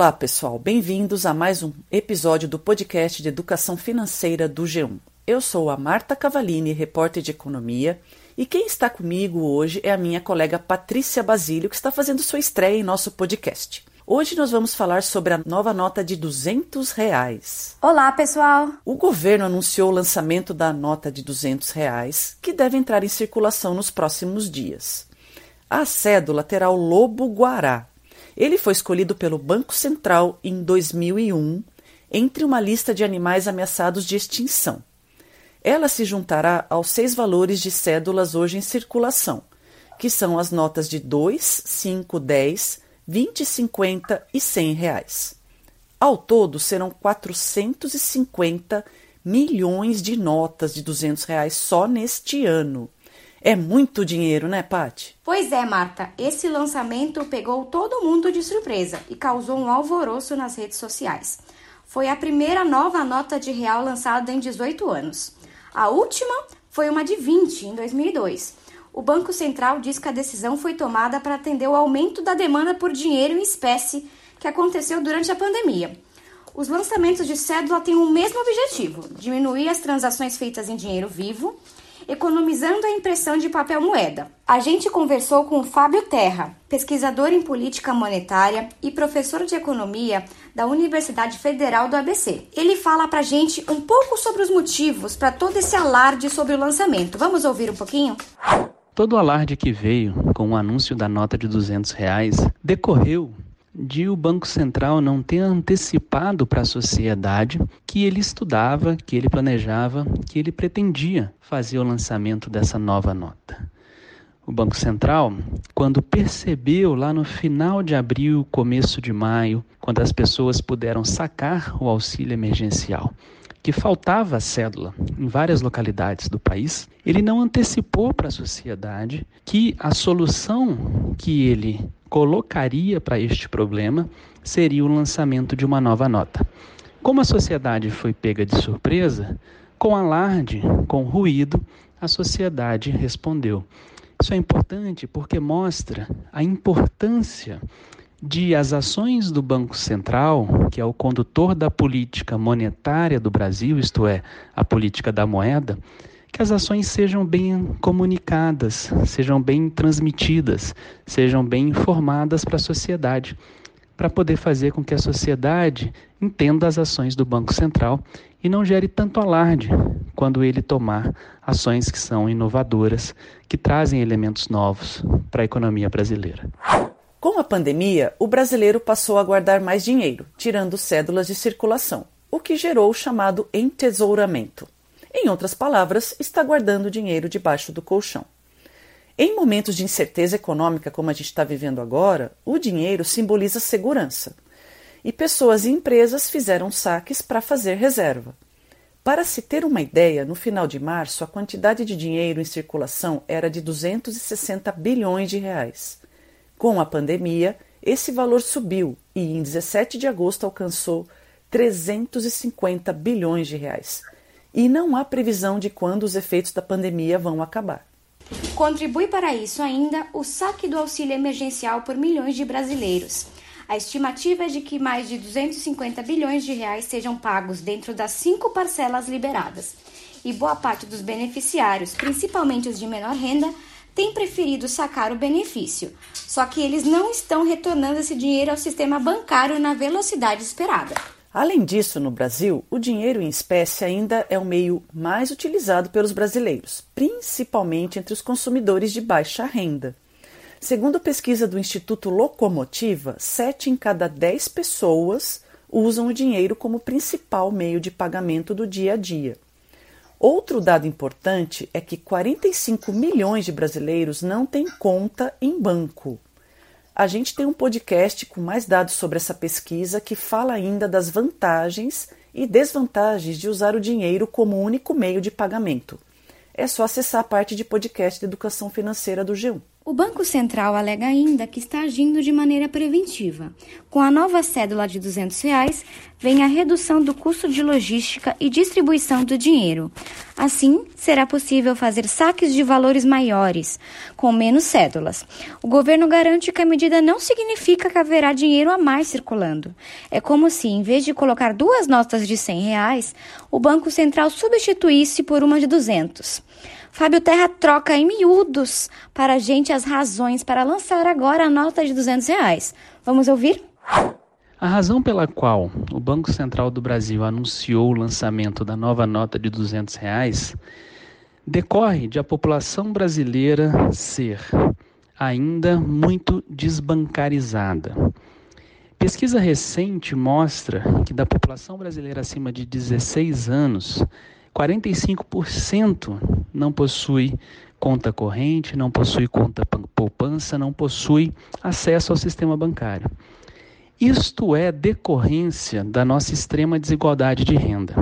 Olá, pessoal. Bem-vindos a mais um episódio do podcast de Educação Financeira do G1. Eu sou a Marta Cavalini, repórter de economia, e quem está comigo hoje é a minha colega Patrícia Basílio, que está fazendo sua estreia em nosso podcast. Hoje nós vamos falar sobre a nova nota de 200 reais. Olá, pessoal! O governo anunciou o lançamento da nota de 200 reais, que deve entrar em circulação nos próximos dias. A cédula terá o lobo guará. Ele foi escolhido pelo Banco Central em 2001 entre uma lista de animais ameaçados de extinção. Ela se juntará aos seis valores de cédulas hoje em circulação, que são as notas de 2, 5, 10, 20, 50 e 100 reais. Ao todo, serão 450 milhões de notas de 200 reais só neste ano. É muito dinheiro, né, Pati? Pois é, Marta. Esse lançamento pegou todo mundo de surpresa e causou um alvoroço nas redes sociais. Foi a primeira nova nota de real lançada em 18 anos. A última foi uma de 20, em 2002. O Banco Central diz que a decisão foi tomada para atender o aumento da demanda por dinheiro em espécie que aconteceu durante a pandemia. Os lançamentos de cédula têm o mesmo objetivo: diminuir as transações feitas em dinheiro vivo economizando a impressão de papel moeda. A gente conversou com o Fábio Terra, pesquisador em política monetária e professor de economia da Universidade Federal do ABC. Ele fala pra gente um pouco sobre os motivos para todo esse alarde sobre o lançamento. Vamos ouvir um pouquinho? Todo o alarde que veio com o anúncio da nota de 200 reais decorreu de o Banco Central não ter antecipado para a sociedade que ele estudava, que ele planejava, que ele pretendia fazer o lançamento dessa nova nota. O Banco Central, quando percebeu lá no final de abril, começo de maio, quando as pessoas puderam sacar o auxílio emergencial, que faltava cédula em várias localidades do país, ele não antecipou para a sociedade que a solução que ele colocaria para este problema seria o lançamento de uma nova nota. Como a sociedade foi pega de surpresa, com alarde, com ruído, a sociedade respondeu. Isso é importante porque mostra a importância de as ações do Banco Central, que é o condutor da política monetária do Brasil, isto é, a política da moeda, que as ações sejam bem comunicadas, sejam bem transmitidas, sejam bem informadas para a sociedade, para poder fazer com que a sociedade entenda as ações do Banco Central e não gere tanto alarde quando ele tomar ações que são inovadoras, que trazem elementos novos para a economia brasileira. Com a pandemia, o brasileiro passou a guardar mais dinheiro, tirando cédulas de circulação, o que gerou o chamado entesouramento. Em outras palavras, está guardando dinheiro debaixo do colchão. Em momentos de incerteza econômica como a gente está vivendo agora, o dinheiro simboliza segurança. E pessoas e empresas fizeram saques para fazer reserva. Para se ter uma ideia, no final de março, a quantidade de dinheiro em circulação era de 260 bilhões de reais. Com a pandemia, esse valor subiu e em 17 de agosto alcançou 350 bilhões de reais. E não há previsão de quando os efeitos da pandemia vão acabar. Contribui para isso ainda o saque do auxílio emergencial por milhões de brasileiros. A estimativa é de que mais de 250 bilhões de reais sejam pagos dentro das cinco parcelas liberadas. E boa parte dos beneficiários, principalmente os de menor renda, têm preferido sacar o benefício, só que eles não estão retornando esse dinheiro ao sistema bancário na velocidade esperada. Além disso, no Brasil, o dinheiro em espécie ainda é o meio mais utilizado pelos brasileiros, principalmente entre os consumidores de baixa renda. Segundo a pesquisa do Instituto Locomotiva, 7 em cada 10 pessoas usam o dinheiro como principal meio de pagamento do dia a dia. Outro dado importante é que 45 milhões de brasileiros não têm conta em banco. A gente tem um podcast com mais dados sobre essa pesquisa que fala ainda das vantagens e desvantagens de usar o dinheiro como único meio de pagamento. É só acessar a parte de podcast de educação financeira do G1. O Banco Central alega ainda que está agindo de maneira preventiva. Com a nova cédula de 200 reais, vem a redução do custo de logística e distribuição do dinheiro. Assim, será possível fazer saques de valores maiores, com menos cédulas. O governo garante que a medida não significa que haverá dinheiro a mais circulando. É como se, em vez de colocar duas notas de 100 reais, o Banco Central substituísse por uma de 200. Fábio Terra troca em miúdos para a gente as razões para lançar agora a nota de 200 reais. Vamos ouvir? A razão pela qual o Banco Central do Brasil anunciou o lançamento da nova nota de 200 reais decorre de a população brasileira ser ainda muito desbancarizada. Pesquisa recente mostra que da população brasileira acima de 16 anos, 45% não possui conta corrente, não possui conta poupança, não possui acesso ao sistema bancário. Isto é decorrência da nossa extrema desigualdade de renda.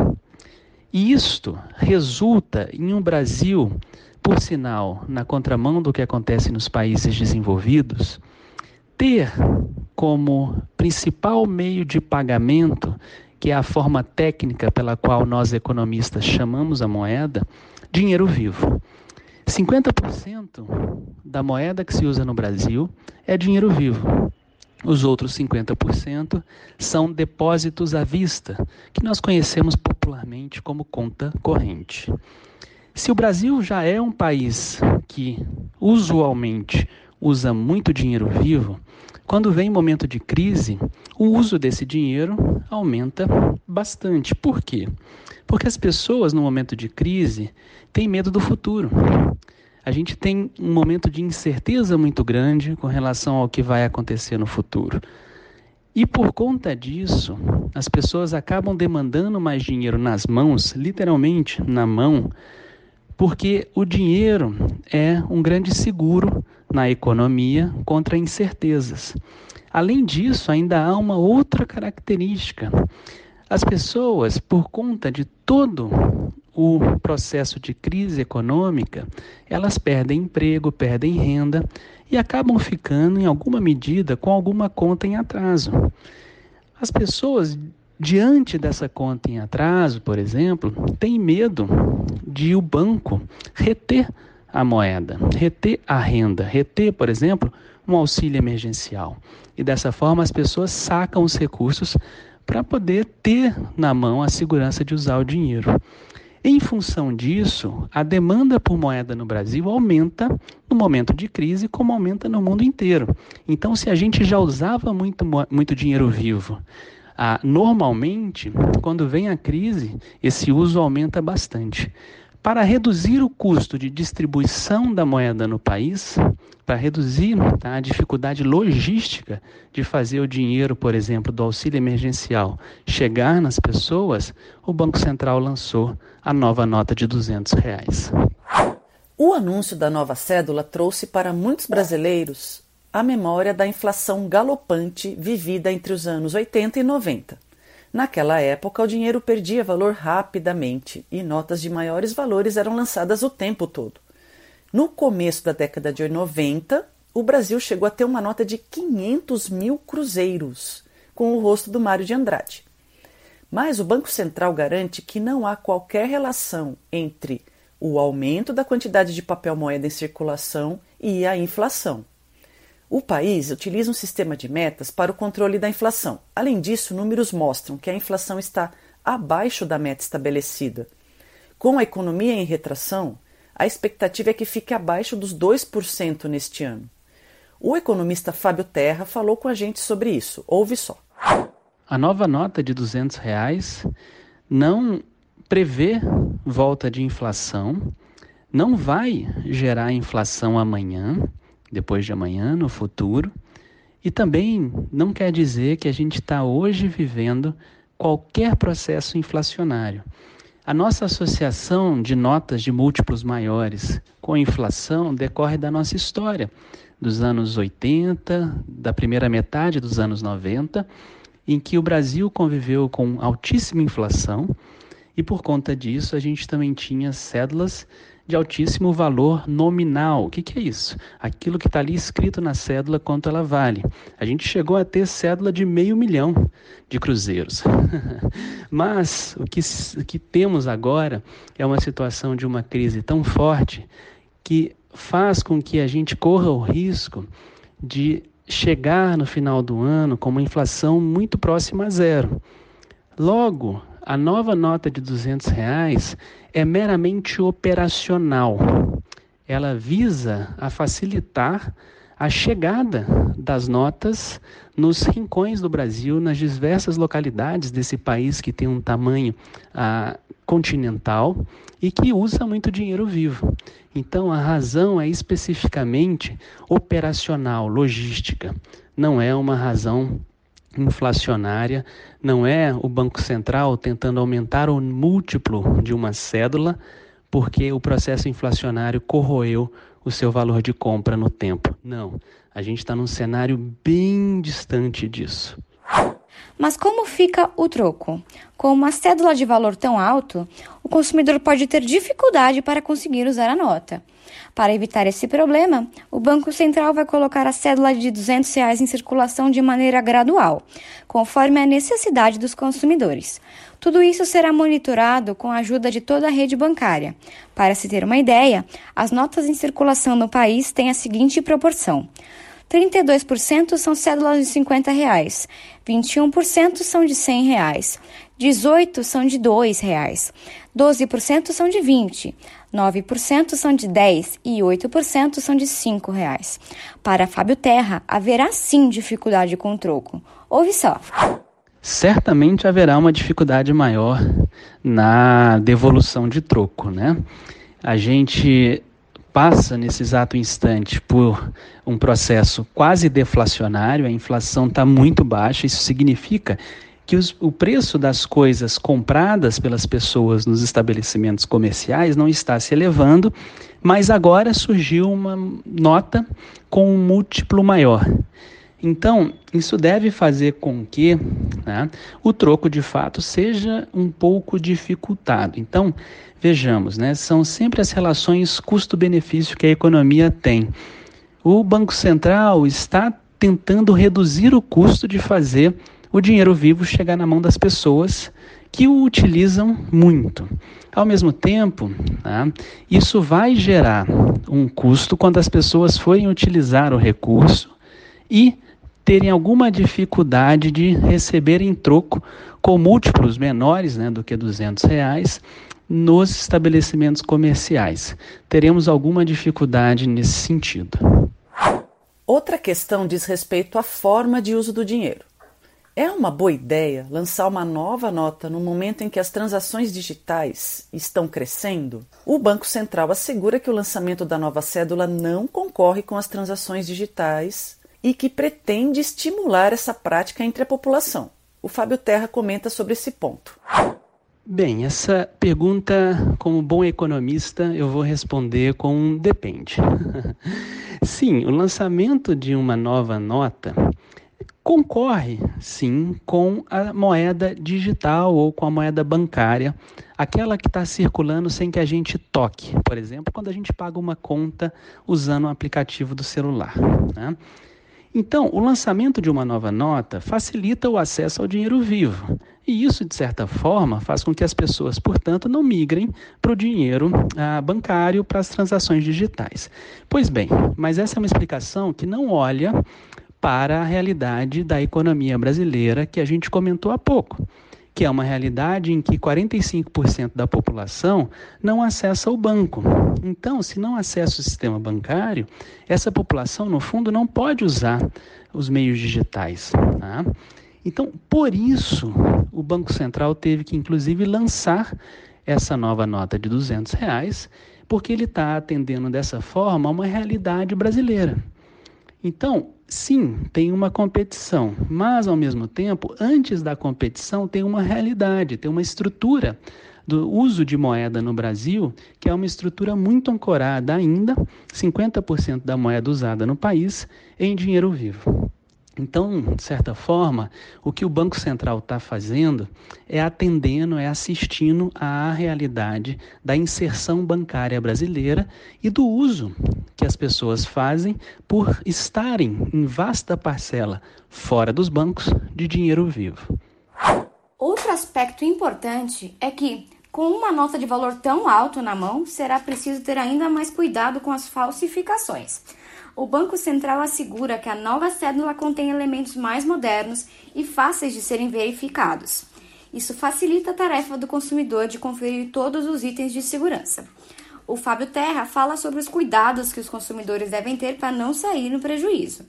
E isto resulta em um Brasil, por sinal, na contramão do que acontece nos países desenvolvidos, ter como principal meio de pagamento que é a forma técnica pela qual nós economistas chamamos a moeda, dinheiro vivo. 50% da moeda que se usa no Brasil é dinheiro vivo. Os outros 50% são depósitos à vista, que nós conhecemos popularmente como conta corrente. Se o Brasil já é um país que usualmente usa muito dinheiro vivo, quando vem momento de crise, o uso desse dinheiro aumenta bastante. Por quê? Porque as pessoas, no momento de crise, têm medo do futuro. A gente tem um momento de incerteza muito grande com relação ao que vai acontecer no futuro. E por conta disso, as pessoas acabam demandando mais dinheiro nas mãos, literalmente na mão, porque o dinheiro é um grande seguro na economia contra incertezas. Além disso, ainda há uma outra característica. As pessoas, por conta de todo o processo de crise econômica, elas perdem emprego, perdem renda e acabam ficando, em alguma medida, com alguma conta em atraso. As pessoas, diante dessa conta em atraso, por exemplo, têm medo de o banco reter a moeda, reter a renda, reter, por exemplo, um auxílio emergencial. E dessa forma as pessoas sacam os recursos para poder ter na mão a segurança de usar o dinheiro. Em função disso, a demanda por moeda no Brasil aumenta no momento de crise, como aumenta no mundo inteiro. Então, se a gente já usava muito, muito dinheiro vivo, ah, normalmente, quando vem a crise, esse uso aumenta bastante. Para reduzir o custo de distribuição da moeda no país, para reduzir tá, a dificuldade logística de fazer o dinheiro, por exemplo, do auxílio emergencial chegar nas pessoas, o Banco Central lançou a nova nota de 200 reais. O anúncio da nova cédula trouxe para muitos brasileiros a memória da inflação galopante vivida entre os anos 80 e 90. Naquela época, o dinheiro perdia valor rapidamente e notas de maiores valores eram lançadas o tempo todo. No começo da década de 90, o Brasil chegou a ter uma nota de 500 mil cruzeiros, com o rosto do Mário de Andrade. Mas o Banco Central garante que não há qualquer relação entre o aumento da quantidade de papel moeda em circulação e a inflação. O país utiliza um sistema de metas para o controle da inflação. Além disso, números mostram que a inflação está abaixo da meta estabelecida. Com a economia em retração, a expectativa é que fique abaixo dos 2% neste ano. O economista Fábio Terra falou com a gente sobre isso. Ouve só. A nova nota de 200 reais não prevê volta de inflação, não vai gerar inflação amanhã depois de amanhã, no futuro. E também não quer dizer que a gente está hoje vivendo qualquer processo inflacionário. A nossa associação de notas de múltiplos maiores com a inflação decorre da nossa história, dos anos 80, da primeira metade dos anos 90, em que o Brasil conviveu com altíssima inflação e por conta disso a gente também tinha cédulas de altíssimo valor nominal. O que, que é isso? Aquilo que está ali escrito na cédula, quanto ela vale. A gente chegou a ter cédula de meio milhão de cruzeiros. Mas o que, o que temos agora é uma situação de uma crise tão forte que faz com que a gente corra o risco de chegar no final do ano com uma inflação muito próxima a zero. Logo, a nova nota de 200 reais é meramente operacional. Ela visa a facilitar a chegada das notas nos rincões do Brasil, nas diversas localidades desse país que tem um tamanho ah, continental e que usa muito dinheiro vivo. Então, a razão é especificamente operacional, logística, não é uma razão inflacionária, não é o Banco Central tentando aumentar o múltiplo de uma cédula, porque o processo inflacionário corroeu o seu valor de compra no tempo. Não, a gente está num cenário bem distante disso. Mas como fica o troco? Com uma cédula de valor tão alto, o consumidor pode ter dificuldade para conseguir usar a nota. Para evitar esse problema, o Banco Central vai colocar a cédula de 200 reais em circulação de maneira gradual, conforme a necessidade dos consumidores. Tudo isso será monitorado com a ajuda de toda a rede bancária. Para se ter uma ideia, as notas em circulação no país têm a seguinte proporção: 32% são cédulas de 50 reais, 21% são de 100 reais, 18% são de 2 reais, 12% são de 20, 9% são de 10 e 8% são de 5 reais. Para Fábio Terra, haverá sim dificuldade com o troco. Ouve só. Certamente haverá uma dificuldade maior na devolução de troco, né? A gente passa nesse exato instante por um processo quase deflacionário, a inflação está muito baixa, isso significa que os, o preço das coisas compradas pelas pessoas nos estabelecimentos comerciais não está se elevando, mas agora surgiu uma nota com um múltiplo maior. Então, isso deve fazer com que né, o troco de fato seja um pouco dificultado. Então, vejamos, né, são sempre as relações custo-benefício que a economia tem. O Banco Central está tentando reduzir o custo de fazer o dinheiro vivo chegar na mão das pessoas que o utilizam muito. Ao mesmo tempo, né, isso vai gerar um custo quando as pessoas forem utilizar o recurso e terem alguma dificuldade de receber em troco com múltiplos menores né, do que 200 reais nos estabelecimentos comerciais. Teremos alguma dificuldade nesse sentido. Outra questão diz respeito à forma de uso do dinheiro. É uma boa ideia lançar uma nova nota no momento em que as transações digitais estão crescendo? O Banco Central assegura que o lançamento da nova cédula não concorre com as transações digitais e que pretende estimular essa prática entre a população. O Fábio Terra comenta sobre esse ponto. Bem, essa pergunta, como bom economista, eu vou responder com um depende. Sim, o lançamento de uma nova nota concorre sim com a moeda digital ou com a moeda bancária, aquela que está circulando sem que a gente toque. Por exemplo, quando a gente paga uma conta usando o aplicativo do celular. Né? Então, o lançamento de uma nova nota facilita o acesso ao dinheiro vivo. E isso, de certa forma, faz com que as pessoas, portanto, não migrem para o dinheiro ah, bancário, para as transações digitais. Pois bem, mas essa é uma explicação que não olha para a realidade da economia brasileira que a gente comentou há pouco, que é uma realidade em que 45% da população não acessa o banco. Então, se não acessa o sistema bancário, essa população, no fundo, não pode usar os meios digitais. Tá? Então, por isso, o Banco Central teve que, inclusive, lançar essa nova nota de 200 reais, porque ele está atendendo dessa forma a uma realidade brasileira. Então, sim, tem uma competição, mas ao mesmo tempo, antes da competição, tem uma realidade, tem uma estrutura do uso de moeda no Brasil, que é uma estrutura muito ancorada ainda, 50% da moeda usada no país em dinheiro vivo. Então, de certa forma, o que o Banco Central está fazendo é atendendo, é assistindo à realidade da inserção bancária brasileira e do uso que as pessoas fazem por estarem em vasta parcela fora dos bancos de dinheiro vivo. Outro aspecto importante é que, com uma nota de valor tão alto na mão, será preciso ter ainda mais cuidado com as falsificações o Banco Central assegura que a nova cédula contém elementos mais modernos e fáceis de serem verificados. Isso facilita a tarefa do consumidor de conferir todos os itens de segurança. O Fábio Terra fala sobre os cuidados que os consumidores devem ter para não sair no prejuízo.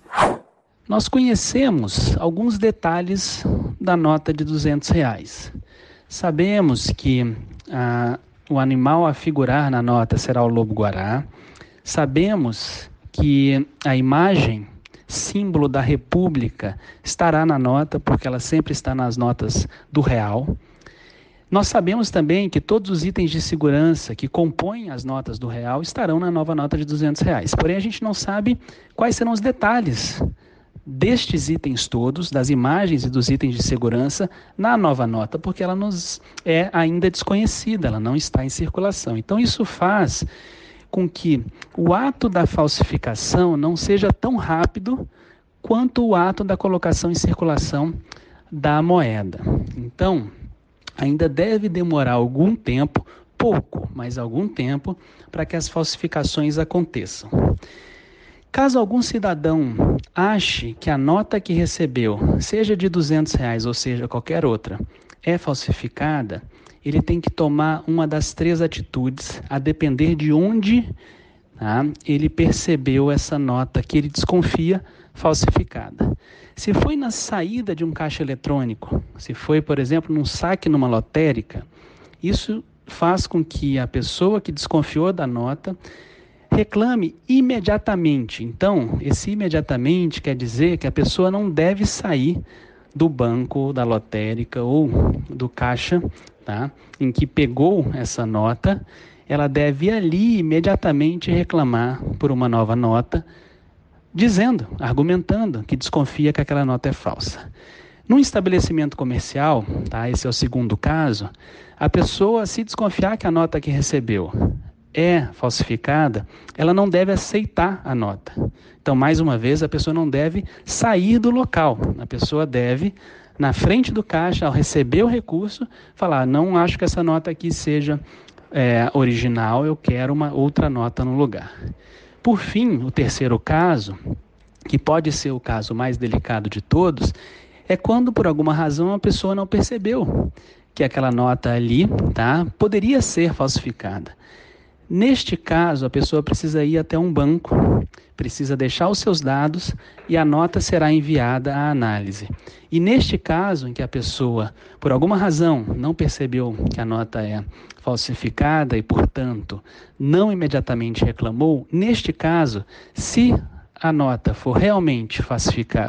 Nós conhecemos alguns detalhes da nota de 200 reais. Sabemos que ah, o animal a figurar na nota será o lobo-guará. Sabemos que a imagem, símbolo da República, estará na nota, porque ela sempre está nas notas do real. Nós sabemos também que todos os itens de segurança que compõem as notas do real estarão na nova nota de 200 reais. Porém, a gente não sabe quais serão os detalhes destes itens todos, das imagens e dos itens de segurança na nova nota, porque ela nos é ainda desconhecida, ela não está em circulação. Então, isso faz com que o ato da falsificação não seja tão rápido quanto o ato da colocação em circulação da moeda. Então, ainda deve demorar algum tempo, pouco, mas algum tempo, para que as falsificações aconteçam. Caso algum cidadão ache que a nota que recebeu, seja de 200 reais ou seja qualquer outra, é falsificada, ele tem que tomar uma das três atitudes, a depender de onde tá, ele percebeu essa nota que ele desconfia falsificada. Se foi na saída de um caixa eletrônico, se foi, por exemplo, num saque numa lotérica, isso faz com que a pessoa que desconfiou da nota reclame imediatamente. Então, esse imediatamente quer dizer que a pessoa não deve sair do banco, da lotérica ou do caixa tá? em que pegou essa nota, ela deve ali imediatamente reclamar por uma nova nota, dizendo, argumentando que desconfia que aquela nota é falsa. Num estabelecimento comercial, tá? esse é o segundo caso, a pessoa, se desconfiar que a nota que recebeu é falsificada, ela não deve aceitar a nota. Então, mais uma vez, a pessoa não deve sair do local. A pessoa deve na frente do caixa, ao receber o recurso, falar: não acho que essa nota aqui seja é, original, eu quero uma outra nota no lugar. Por fim, o terceiro caso, que pode ser o caso mais delicado de todos, é quando por alguma razão a pessoa não percebeu que aquela nota ali tá, poderia ser falsificada. Neste caso, a pessoa precisa ir até um banco, precisa deixar os seus dados e a nota será enviada à análise. E neste caso, em que a pessoa, por alguma razão, não percebeu que a nota é falsificada e, portanto, não imediatamente reclamou, neste caso, se a nota for realmente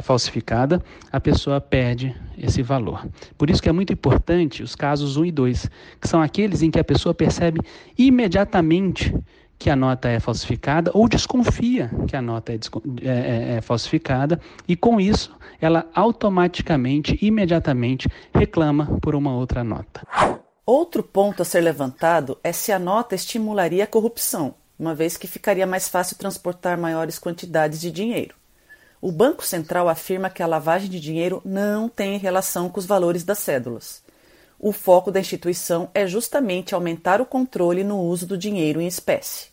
falsificada, a pessoa perde esse valor. Por isso que é muito importante os casos 1 e 2, que são aqueles em que a pessoa percebe imediatamente que a nota é falsificada ou desconfia que a nota é, é, é, é falsificada e com isso ela automaticamente, imediatamente reclama por uma outra nota. Outro ponto a ser levantado é se a nota estimularia a corrupção, uma vez que ficaria mais fácil transportar maiores quantidades de dinheiro. O Banco Central afirma que a lavagem de dinheiro não tem relação com os valores das cédulas. O foco da instituição é justamente aumentar o controle no uso do dinheiro em espécie.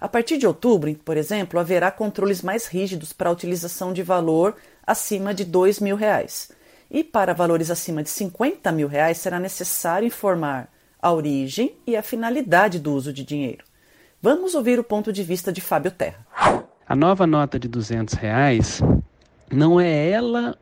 A partir de outubro, por exemplo, haverá controles mais rígidos para a utilização de valor acima de R$ mil reais. E para valores acima de 50 mil reais será necessário informar a origem e a finalidade do uso de dinheiro. Vamos ouvir o ponto de vista de Fábio Terra. A nova nota de 200 reais não é ela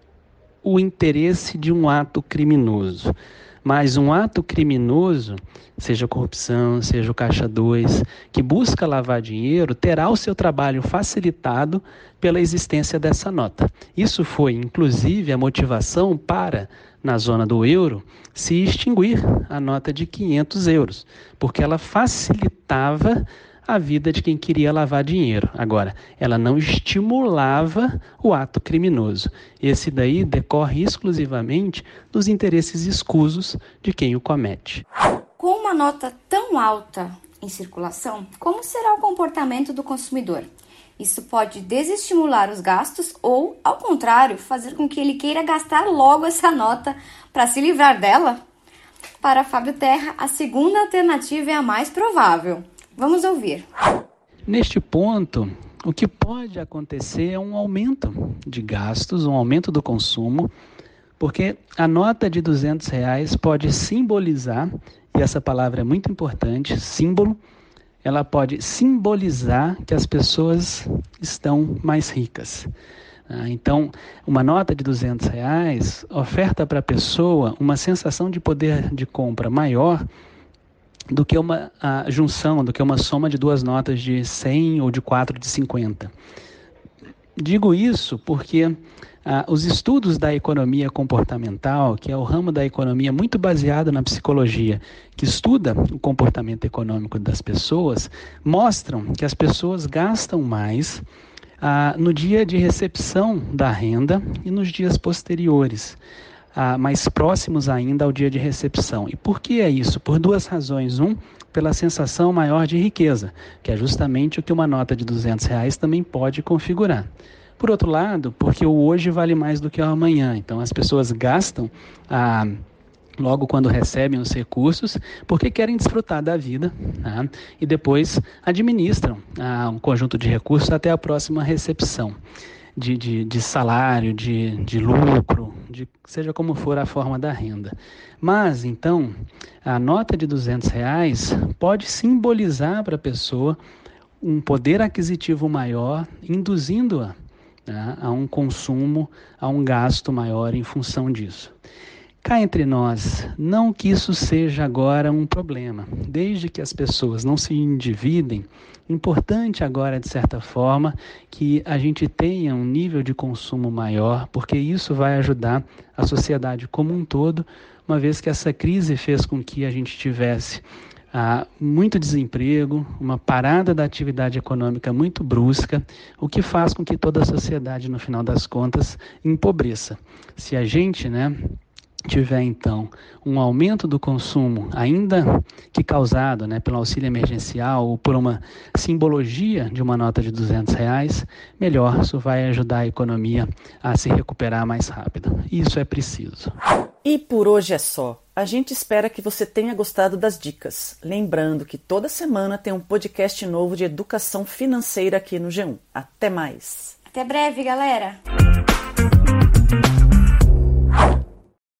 o interesse de um ato criminoso, mas um ato criminoso, seja corrupção, seja o Caixa 2, que busca lavar dinheiro, terá o seu trabalho facilitado pela existência dessa nota. Isso foi, inclusive, a motivação para, na zona do euro, se extinguir a nota de 500 euros, porque ela facilitava a vida de quem queria lavar dinheiro. Agora, ela não estimulava o ato criminoso. Esse daí decorre exclusivamente dos interesses escusos de quem o comete. Com uma nota tão alta em circulação, como será o comportamento do consumidor? Isso pode desestimular os gastos ou, ao contrário, fazer com que ele queira gastar logo essa nota para se livrar dela? Para Fábio Terra, a segunda alternativa é a mais provável. Vamos ouvir. Neste ponto, o que pode acontecer é um aumento de gastos, um aumento do consumo, porque a nota de 200 reais pode simbolizar, e essa palavra é muito importante, símbolo, ela pode simbolizar que as pessoas estão mais ricas. Ah, então, uma nota de 200 reais oferta para a pessoa uma sensação de poder de compra maior do que uma junção, do que uma soma de duas notas de 100 ou de quatro de 50. Digo isso porque ah, os estudos da economia comportamental, que é o ramo da economia muito baseado na psicologia, que estuda o comportamento econômico das pessoas, mostram que as pessoas gastam mais ah, no dia de recepção da renda e nos dias posteriores. Ah, mais próximos ainda ao dia de recepção. E por que é isso? Por duas razões. Um, pela sensação maior de riqueza, que é justamente o que uma nota de 200 reais também pode configurar. Por outro lado, porque o hoje vale mais do que o amanhã. Então as pessoas gastam ah, logo quando recebem os recursos, porque querem desfrutar da vida tá? e depois administram ah, um conjunto de recursos até a próxima recepção de, de, de salário, de, de lucro, de seja como for a forma da renda. Mas então a nota de 200 reais pode simbolizar para a pessoa um poder aquisitivo maior, induzindo-a né, a um consumo, a um gasto maior em função disso. Cá entre nós, não que isso seja agora um problema, desde que as pessoas não se endividem, importante agora, de certa forma, que a gente tenha um nível de consumo maior, porque isso vai ajudar a sociedade como um todo, uma vez que essa crise fez com que a gente tivesse ah, muito desemprego, uma parada da atividade econômica muito brusca, o que faz com que toda a sociedade, no final das contas, empobreça. Se a gente, né, tiver então um aumento do consumo, ainda que causado né, pelo auxílio emergencial ou por uma simbologia de uma nota de 200 reais, melhor, isso vai ajudar a economia a se recuperar mais rápido. Isso é preciso. E por hoje é só. A gente espera que você tenha gostado das dicas. Lembrando que toda semana tem um podcast novo de educação financeira aqui no G1. Até mais. Até breve, galera.